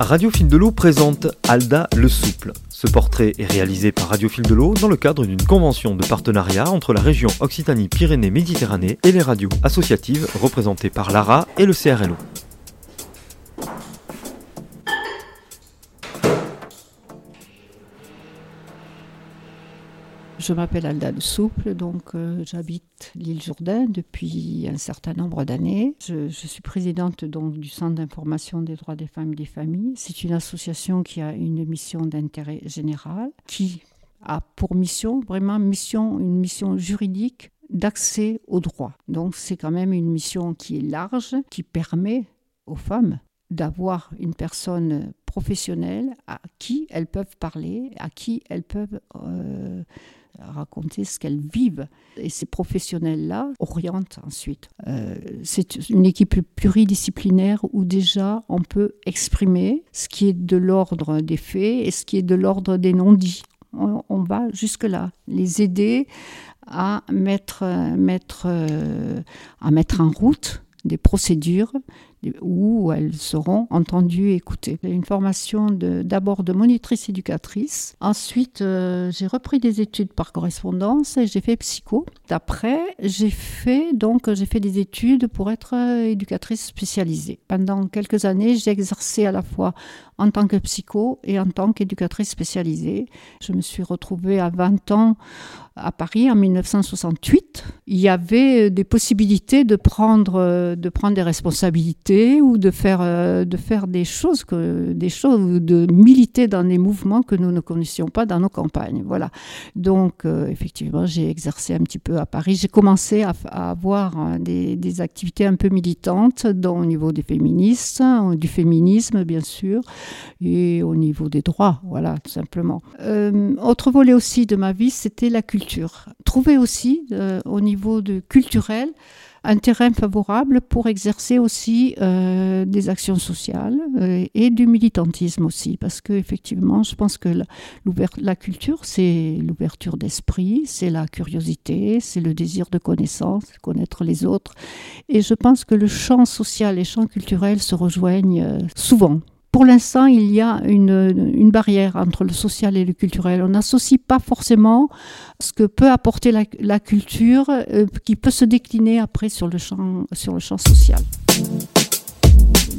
Radio Fil de l'eau présente Alda le Souple. Ce portrait est réalisé par Radio Fil de l'eau dans le cadre d'une convention de partenariat entre la région Occitanie-Pyrénées-Méditerranée et les radios associatives représentées par l'ARA et le CRLO. Je m'appelle Alda Souple, donc euh, j'habite l'île Jourdain depuis un certain nombre d'années. Je, suis présidente donc du Centre d'information des droits des femmes et des familles. C'est une association qui a une mission d'intérêt général, qui a pour mission, vraiment mission, une mission juridique d'accès aux droits. Donc c'est quand même une mission qui est large, qui permet aux femmes d'avoir une personne professionnelle à qui elles peuvent parler, à qui elles peuvent euh, raconter ce qu'elles vivent. Et ces professionnels-là orientent ensuite. Euh, c'est une équipe pluridisciplinaire où déjà on peut exprimer ce qui est de l'ordre des faits et ce qui est de l'ordre des non-dits. On, va jusque-là, les aider à mettre, euh, à mettre en route des procédures où elles seront entendues et écoutées. Une formation d'abord de, monitrice éducatrice. Ensuite, euh, j'ai repris des études par correspondance et j'ai fait psycho. D'après, j'ai fait donc j'ai fait des études pour être euh, éducatrice spécialisée. Pendant quelques années, j'ai exercé à la fois en tant que psycho et en tant qu'éducatrice spécialisée. Je me suis retrouvée à 20 ans à Paris en 1968. Il y avait des possibilités de prendre, euh, de prendre des responsabilités ou de faire, euh, de faire des choses, que, des choses de militer dans des mouvements que nous ne connaissions pas dans nos campagnes. Voilà. Donc, euh, effectivement, j'ai exercé un petit peu à Paris. J'ai commencé à, avoir hein, des, activités un peu militantes, dont au niveau des féministes, du féminisme, bien sûr, et au niveau des droits, voilà, tout simplement. Euh, autre volet aussi de ma vie, c'était la culture. Trouver aussi, au niveau de culturel, un terrain favorable pour exercer aussi euh, des actions sociales euh, et du militantisme aussi, parce que effectivement, je pense que la, la culture, c'est l'ouverture d'esprit, c'est la curiosité, c'est le désir de connaissance, connaître les autres, et je pense que le champ social et le champ culturel se rejoignent euh, souvent pour l'instant, il y a une, barrière entre le social et le culturel. On n'associe pas forcément ce que peut apporter la, culture, euh, qui peut se décliner après sur le champ, social.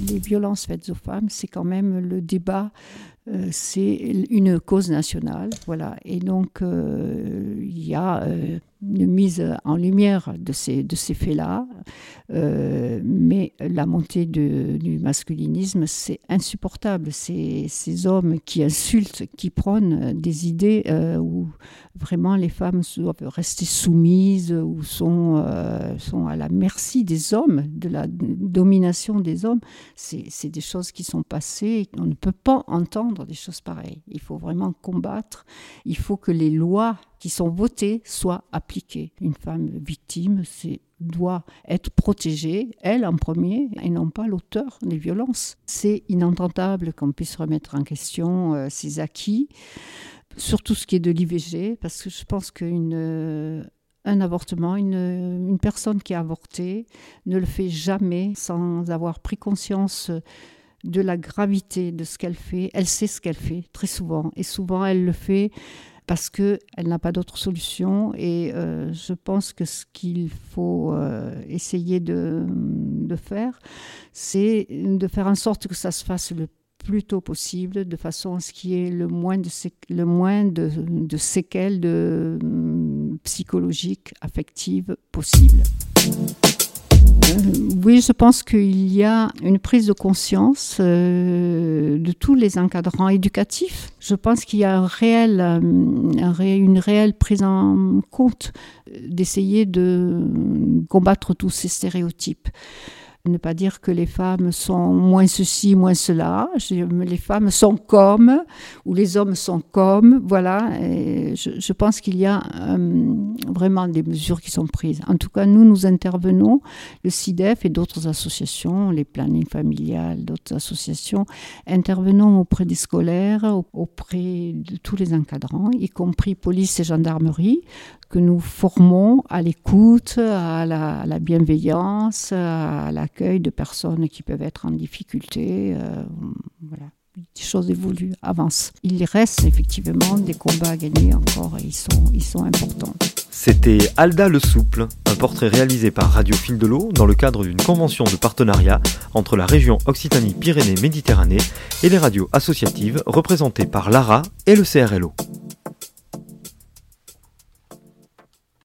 Les violences faites aux femmes, c'est quand même le débat euh, c'est une cause nationale, voilà. Et donc, euh, il y a une mise en lumière de ces, de ces faits-là, euh, mais la montée du masculinisme, c'est insupportable. C'est ces hommes qui insultent, qui prônent des idées euh, où vraiment les femmes doivent rester soumises ou sont, euh, sont à la merci des hommes, de la domination des hommes. C'est des choses qui sont passées. On ne peut pas entendre des choses pareilles. Il faut vraiment combattre. Il faut que les lois qui sont votées soient appliquées. Une femme victime doit être protégée, elle en premier, et non pas l'auteur des violences. C'est inentendable qu'on puisse remettre en question euh, ses acquis, surtout ce qui est de l'IVG, parce que je pense qu'un euh, avortement, une, une, personne qui a avorté ne le fait jamais sans avoir pris conscience de la gravité de ce qu'elle fait. Elle sait ce qu'elle fait très souvent, et souvent elle le fait parce qu'elle n'a pas d'autre solution. Et euh, je pense que ce qu'il faut euh, essayer de, faire, c'est de faire en sorte que ça se fasse le plus tôt possible, de façon à ce qu'il y ait le moins de, séquelles hum, psychologiques, affectives possibles. Oui, je pense qu'il y a une prise de conscience euh, de tous les encadrants éducatifs. Je pense qu'il y a euh, une réelle prise en compte d'essayer de combattre tous ces stéréotypes ne pas dire que les femmes sont moins ceci, moins cela. Les femmes sont comme, ou les hommes sont comme. Voilà. je, pense qu'il y a euh, vraiment des mesures qui sont prises. En tout cas, nous, nous intervenons, le CIDEF et d'autres associations, les plannings familiales, d'autres associations, intervenons auprès des scolaires, auprès de tous les encadrants, y compris police et gendarmerie, que nous formons à l'écoute, à la, bienveillance, à l'accueil de personnes qui peuvent être en difficulté. Euh, voilà. les choses évoluent, avancent. Il reste effectivement des combats à gagner encore et ils sont, importants. C'était Alda le Souple, un portrait réalisé par Radio Fil de l'eau dans le cadre d'une convention de partenariat entre la région Occitanie-Pyrénées-Méditerranée et les radios associatives représentées par l'ARA et le CRLO.